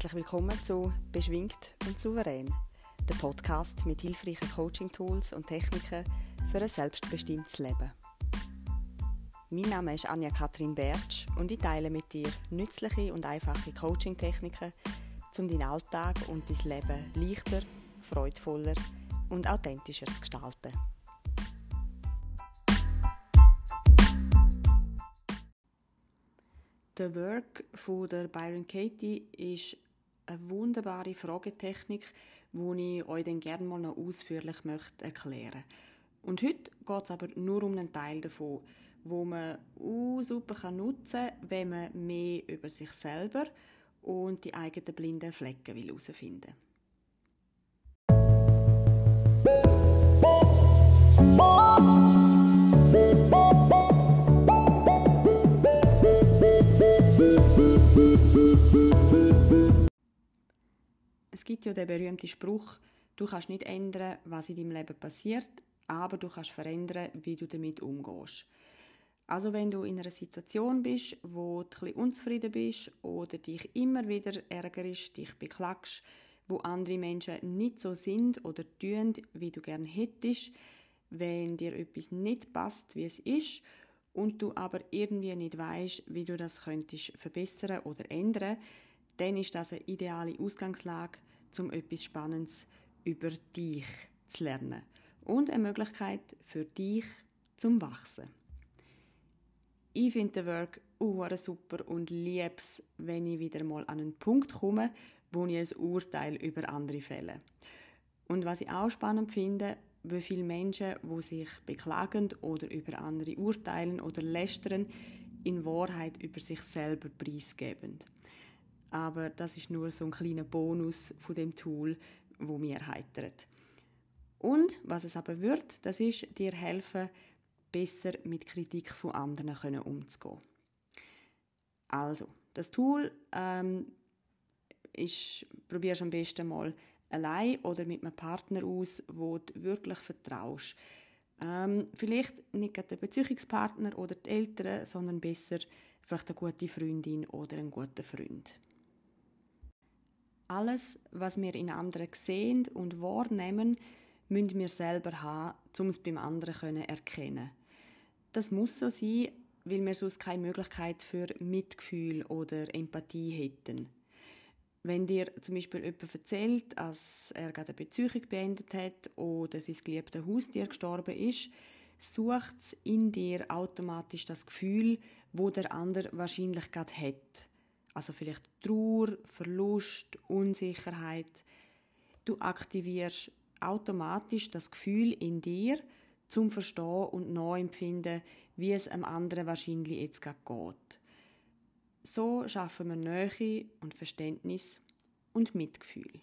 Herzlich willkommen zu Beschwingt und Souverän, der Podcast mit hilfreichen Coaching-Tools und Techniken für ein selbstbestimmtes Leben. Mein Name ist Anja Kathrin Bertsch und ich teile mit dir nützliche und einfache Coaching-Techniken, um deinen Alltag und dein Leben leichter, freudvoller und authentischer zu gestalten. Der Work von der Byron Katie ist eine wunderbare Fragetechnik, die ich euch dann gerne mal noch ausführlich möchte erklären Und heute geht es aber nur um einen Teil davon, wo man uh, super nutzen kann, wenn man mehr über sich selber und die eigenen blinden Flecken herausfinden will. Gibt ja den berühmten Spruch, du kannst nicht ändern, was in deinem Leben passiert, aber du kannst verändern, wie du damit umgehst. Also wenn du in einer Situation bist, wo du ein unzufrieden bist oder dich immer wieder ärgerst, dich beklagst, wo andere Menschen nicht so sind oder tun, wie du gern hättest, wenn dir etwas nicht passt, wie es ist, und du aber irgendwie nicht weißt, wie du das könntest verbessern oder ändern, dann ist das eine ideale Ausgangslage, um etwas Spannendes über dich zu lernen und eine Möglichkeit für dich zum Wachsen. Ich finde den Work uh, super und liebe es, wenn ich wieder mal an einen Punkt komme, wo ich ein Urteil über andere fälle. Und was ich auch spannend finde, wie viele Menschen, wo sich beklagen oder über andere urteilen oder lästern, in Wahrheit über sich selber preisgeben aber das ist nur so ein kleiner Bonus von dem Tool, wo mir heitert. Und was es aber wird, das ist dir helfen, besser mit Kritik von anderen können umzugehen. Also, das Tool ähm, ist, probierst am besten mal allein oder mit einem Partner aus, wo du wirklich vertraust. Ähm, vielleicht nicht der Beziehungspartner oder die Eltern, sondern besser vielleicht eine gute Freundin oder einen guten Freund. Alles, was wir in anderen sehen und wahrnehmen, müssen wir selber haben, um es beim anderen erkennen. Das muss so sein, weil wir sonst keine Möglichkeit für Mitgefühl oder Empathie hätten. Wenn dir zum Beispiel jemand erzählt, dass er gerade eine Beziehung beendet hat oder sein geliebtes Haustier gestorben ist, sucht es in dir automatisch das Gefühl, wo der andere wahrscheinlich gerade hat. Also vielleicht Trauer, Verlust, Unsicherheit. Du aktivierst automatisch das Gefühl in dir zum Verstehen und Neuempfinden, wie es einem anderen wahrscheinlich jetzt gerade geht. So schaffen wir Nähe und Verständnis und Mitgefühl.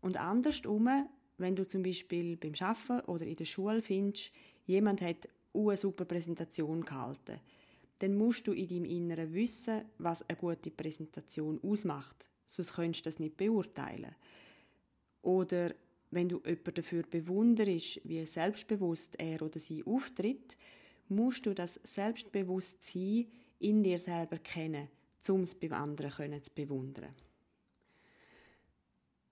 Und andersrum, wenn du zum Beispiel beim Schaffen oder in der Schule findest, jemand hat eine super Präsentation gehalten, dann musst du in deinem Inneren wissen, was eine gute Präsentation ausmacht. Sonst könntest du das nicht beurteilen. Oder wenn du jemanden dafür bewunderst, wie selbstbewusst er oder sie auftritt, musst du das Selbstbewusstsein in dir selber kennen, um es beim anderen zu bewundern.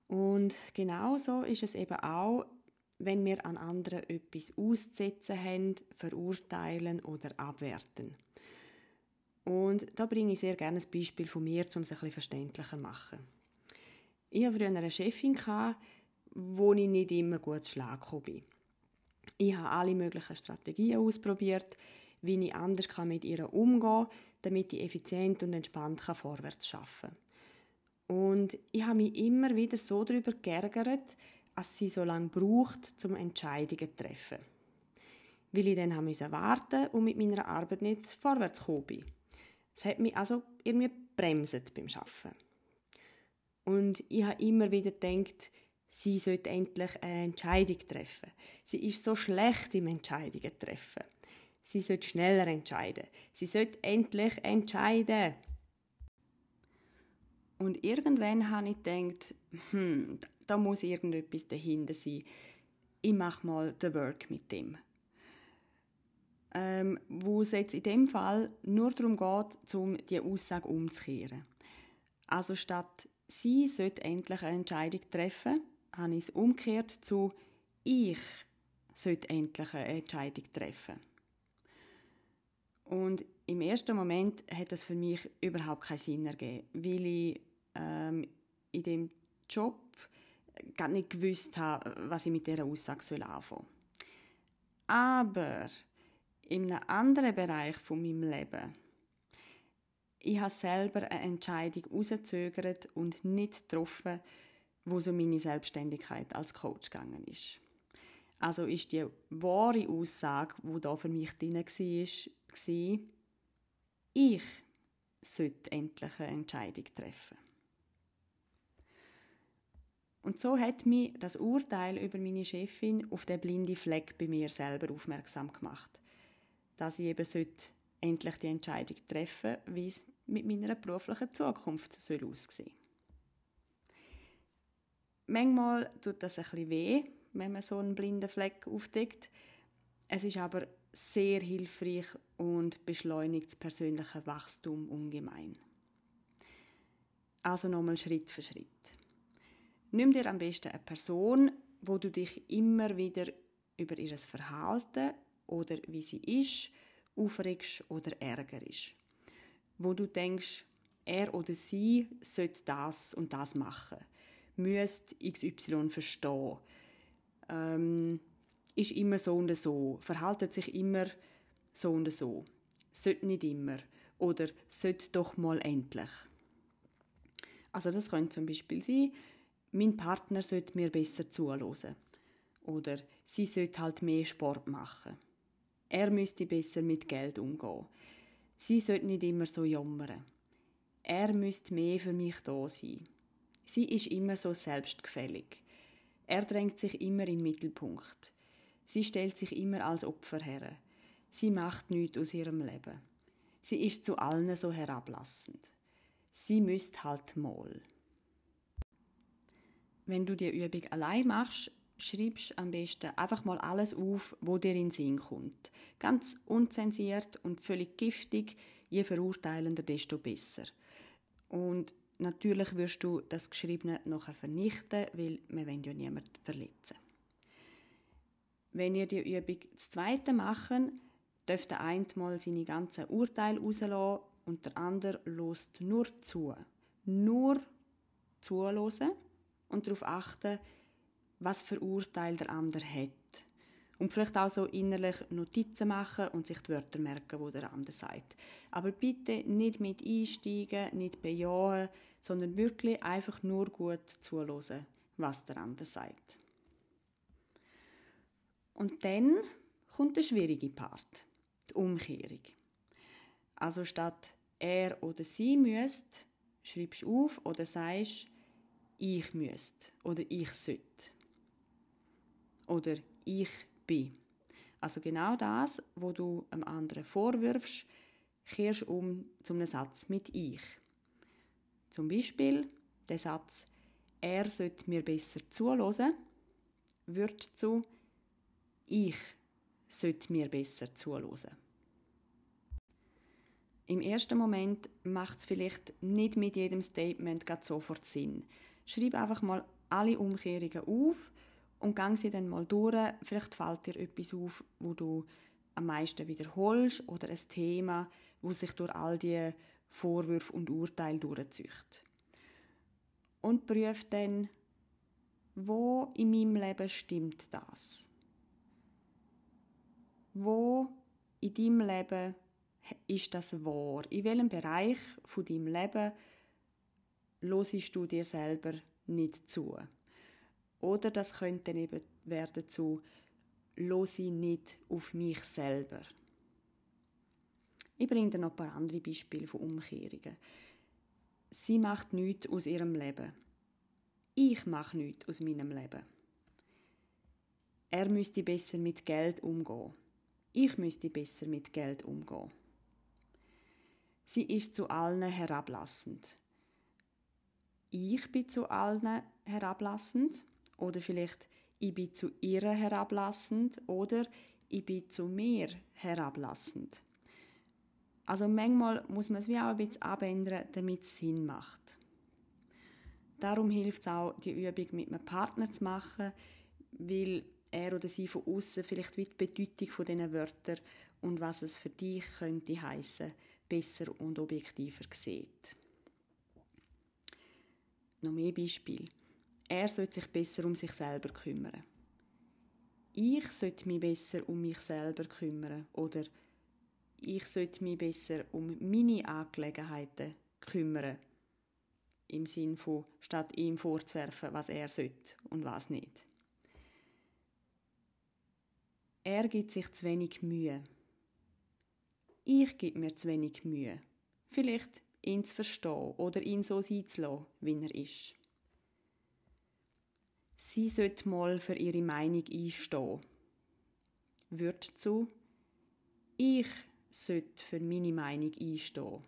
Und genauso ist es eben auch, wenn wir an anderen etwas auszusetzen haben, verurteilen oder abwerten. Und da bringe ich sehr gerne ein Beispiel von mir, um es bisschen verständlicher zu machen. Ich hatte früher eine Chefin, wo ich nicht immer gut zu Schlag bin. Ich habe alle möglichen Strategien ausprobiert, wie ich anders mit ihr umgehen kann, damit ich effizient und entspannt vorwärts arbeiten kann. Und ich habe mich immer wieder so darüber geärgert, dass sie so lange braucht, um Entscheidungen zu treffen. Weil ich dann warten musste und mit meiner Arbeit nicht vorwärts gekommen bin. Es hat mich also irgendwie bremset beim Arbeiten. Und ich habe immer wieder gedacht, sie sollte endlich eine Entscheidung treffen. Sie ist so schlecht im Entscheidungen treffen. Sie sollte schneller entscheiden. Sie sollte endlich entscheiden. Und irgendwann habe ich gedacht, hm, da muss irgendetwas dahinter sein. Ich mache mal den Work mit dem ähm, wo es jetzt in dem Fall nur darum geht, um die Aussage umzukehren. Also statt sie sollte endlich eine Entscheidung treffen, habe ich es umgekehrt zu ich sollte endlich eine Entscheidung treffen. Und im ersten Moment hat das für mich überhaupt keinen Sinn ergeben, weil ich ähm, in dem Job gar nicht gewusst habe, was ich mit dieser Aussage anfangen soll. Aber in einem anderen Bereich von meinem Leben, ich habe selber eine Entscheidung herausgezögert und nicht getroffen, wo so meine Selbstständigkeit als Coach gegangen ist. Also ist die wahre Aussage, wo da für mich drin war, war, ich sollte endlich eine Entscheidung treffen. Und so hat mich das Urteil über meine Chefin auf den blinden Fleck bei mir selber aufmerksam gemacht, dass ich eben endlich die Entscheidung treffen, wie es mit meiner beruflichen Zukunft soll aussehen. Manchmal tut das ein bisschen weh, wenn man so einen blinden Fleck aufdeckt. Es ist aber sehr hilfreich und beschleunigt das persönliche Wachstum ungemein. Also nochmal Schritt für Schritt. Nimm dir am besten eine Person, wo du dich immer wieder über ihr Verhalten oder wie sie ist, aufregst oder ärgerst. Wo du denkst, er oder sie sollte das und das machen, müsste XY verstehen, ähm, ist immer so und so, verhaltet sich immer so und so, sollte nicht immer oder sollte doch mal endlich. Also das könnte zum Beispiel sein, mein Partner sollte mir besser zuhören oder sie sollte halt mehr Sport machen. Er müsste besser mit Geld umgehen. Sie sollte nicht immer so jammern. Er müsste mehr für mich da sein. Sie ist immer so selbstgefällig. Er drängt sich immer im Mittelpunkt. Sie stellt sich immer als Opfer her. Sie macht nichts aus ihrem Leben. Sie ist zu allen so herablassend. Sie müsst halt mal. Wenn du die Übung allein machst, schreibst am besten einfach mal alles auf, wo dir in den Sinn kommt. Ganz unzensiert und völlig giftig, je verurteilender, desto besser. Und natürlich wirst du das Geschriebene nachher vernichten, weil wir wollen ja niemanden verletzen. Wenn ihr die Übung das zweite machen, dürft der eine mal seine ganzen Urteile rauslassen und der andere lost nur zu. Nur zuhören und darauf achten, was für Urteil der andere hat. Und vielleicht auch so innerlich Notizen machen und sich die Wörter merken, wo der andere sagt. Aber bitte nicht mit einsteigen, nicht bejahen, sondern wirklich einfach nur gut zuhören, was der andere sagt. Und dann kommt der schwierige Part, die Umkehrung. Also statt er oder sie müsst, schreibst du auf oder sagst, ich müsst oder ich sollte. Oder ich bin. Also genau das, wo du einem anderen vorwirfst, kehrst um zu einem Satz mit ich. Zum Beispiel der Satz, er sollte mir besser zuhören, wird zu ich sollte mir besser zuhören. Im ersten Moment macht es vielleicht nicht mit jedem Statement sofort Sinn. Schreib einfach mal alle Umkehrungen auf und gang sie dann mal durch. Vielleicht fällt dir etwas auf, wo du am meisten wiederholst oder ein Thema, wo sich durch all die Vorwürfe und Urteile durchzieht. Und prüf dann, wo in meinem Leben stimmt das? Wo in deinem Leben ist das wahr? In welchem Bereich von deinem Leben losest du dir selber nicht zu. Oder das könnte dann eben werden zu losi nicht auf mich selber. Ich bringe dir noch ein paar andere Beispiele von Umkehrungen. Sie macht nichts aus ihrem Leben. Ich mache nichts aus meinem Leben. Er müsste besser mit Geld umgehen. Ich müsste besser mit Geld umgehen. Sie ist zu allen herablassend ich bin zu allen herablassend oder vielleicht ich bin zu ihr herablassend oder ich bin zu mir herablassend. Also manchmal muss man es wie auch ein bisschen abändern, damit es Sinn macht. Darum hilft es auch, die Übung mit einem Partner zu machen, weil er oder sie von außen vielleicht die Bedeutung von diesen Wörtern und was es für dich könnte heißen besser und objektiver sieht. Noch mehr Beispiele. Er sollte sich besser um sich selber kümmern. Ich sollte mich besser um mich selber kümmern oder ich sollte mich besser um meine Angelegenheiten kümmern. Im Sinn von, statt ihm vorzuwerfen, was er sollte und was nicht. Er gibt sich zu wenig Mühe. Ich gebe mir zu wenig Mühe. Vielleicht ihn zu verstehen oder ihn so sein zu lassen, wie er ist. Sie sollte mal für ihre Meinung einstehen. Wird zu, ich sollte für meine Meinung einstehen.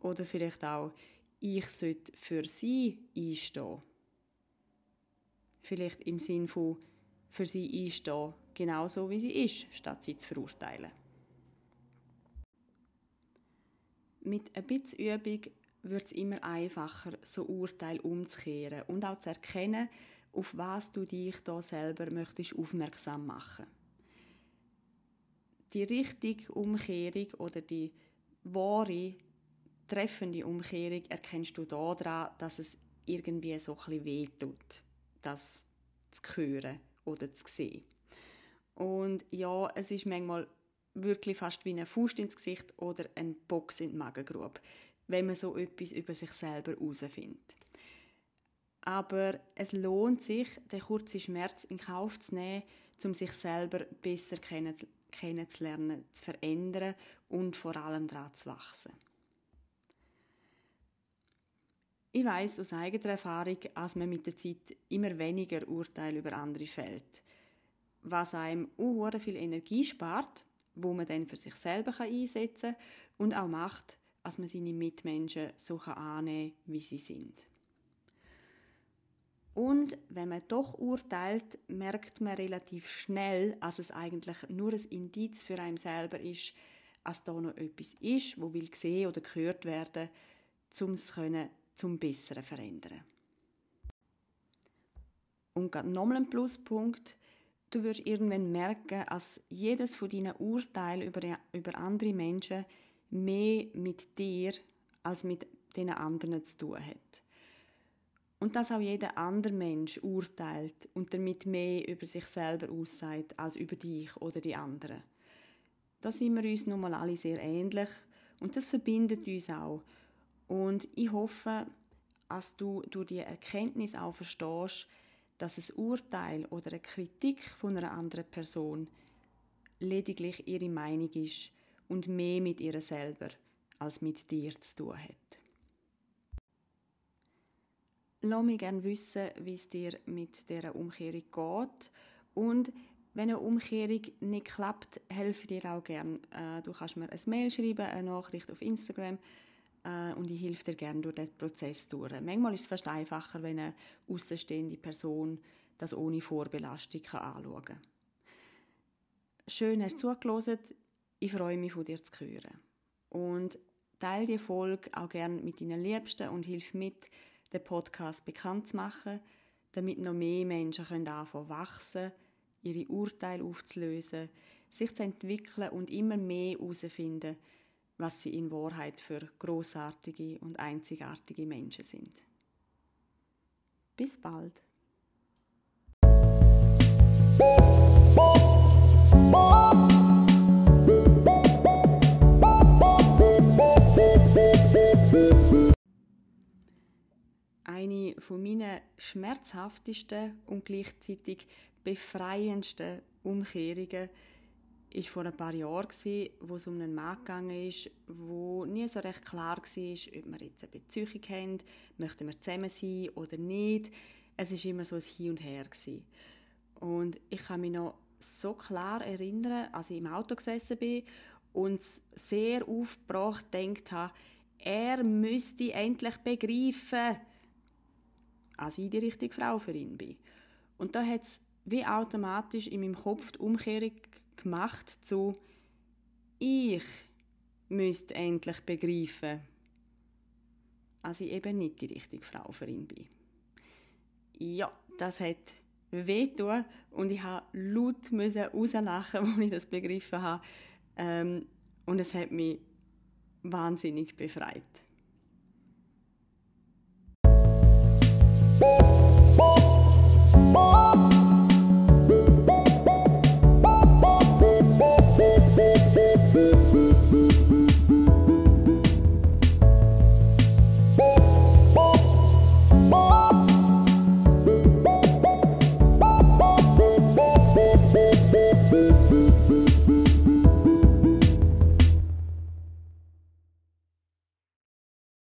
Oder vielleicht auch, ich sollte für sie einstehen. Vielleicht im Sinn von für sie einstehen, genauso wie sie ist, statt sie zu verurteilen. Mit ein bisschen Übung wird es immer einfacher, so Urteil umzukehren und auch zu erkennen, auf was du dich da selber möchtest aufmerksam machen. Die richtige Umkehrung oder die wahre, treffende Umkehrung erkennst du daran, dass es irgendwie so ein bisschen wehtut, das zu hören oder zu sehen. Und ja, es ist manchmal wirklich fast wie eine Faust ins Gesicht oder ein Box in die Magengrube, wenn man so etwas über sich selber herausfindet. Aber es lohnt sich, den kurzen Schmerz in Kauf zu nehmen, um sich selber besser kennenzulernen, zu verändern und vor allem daran zu wachsen. Ich weiß aus eigener Erfahrung, dass man mit der Zeit immer weniger Urteil über andere fällt, was einem auch viel Energie spart wo man dann für sich selber einsetzen kann und auch macht, dass man seine Mitmenschen so annehmen kann, wie sie sind. Und wenn man doch urteilt, merkt man relativ schnell, dass es eigentlich nur ein Indiz für einen selber ist, dass da noch etwas ist, wo will gesehen oder gehört werden, um es können, zum Besseren verändern. Und gerade nochmal ein Pluspunkt, Du wirst irgendwann merken, dass jedes von deinen Urteilen über, über andere Menschen mehr mit dir als mit den anderen zu tun hat. Und dass auch jeder andere Mensch urteilt und damit mehr über sich selber aussagt als über dich oder die anderen. Da sind wir uns nun mal alle sehr ähnlich und das verbindet uns auch. Und ich hoffe, dass du durch die Erkenntnis auch verstehst, dass ein Urteil oder eine Kritik von einer anderen Person lediglich ihre Meinung ist und mehr mit ihr selber als mit dir zu tun hat. Lass mich gerne wissen, wie es dir mit dieser Umkehrung geht und wenn eine Umkehrung nicht klappt, helfe dir auch gerne. Äh, du kannst mir ein Mail schreiben, eine Nachricht auf Instagram äh, und ich helfe dir gerne durch den Prozess durch. Manchmal ist es fast einfacher, wenn eine außenstehende Person das ohne Vorbelastung anschauen kann. Schön hast du zugelassen. Ich freue mich, von dir zu hören. Und teile die Folge auch gerne mit deinen Liebsten und hilf mit, den Podcast bekannt zu machen, damit noch mehr Menschen können anfangen wachsen, ihre Urteile aufzulösen, sich zu entwickeln und immer mehr herausfinden, was sie in Wahrheit für großartige und einzigartige Menschen sind. Bis bald. Eine von meinen schmerzhaftesten und gleichzeitig befreiendsten Umkehrungen ist vor ein paar Jahren, wo es um einen Mann gegangen ist, wo nie so recht klar war, ob wir jetzt eine Beziehung haben, möchten wir zusammen sein oder nicht. Es ist immer so ein Hin und Her. Und ich kann mich noch so klar erinnern, als ich im Auto gesessen bin und sehr aufgebracht denkt habe, er müsste endlich begreifen, als ich die richtige Frau für ihn bin. Und da hat es wie automatisch in meinem Kopf die Umkehrung gemacht zu ich müsste endlich begreifen. dass ich eben nicht die richtige Frau für ihn bin. Ja, das hat wehtun und ich habe laut rauslachen, als ich das begriffen habe. Ähm, und es hat mich wahnsinnig befreit.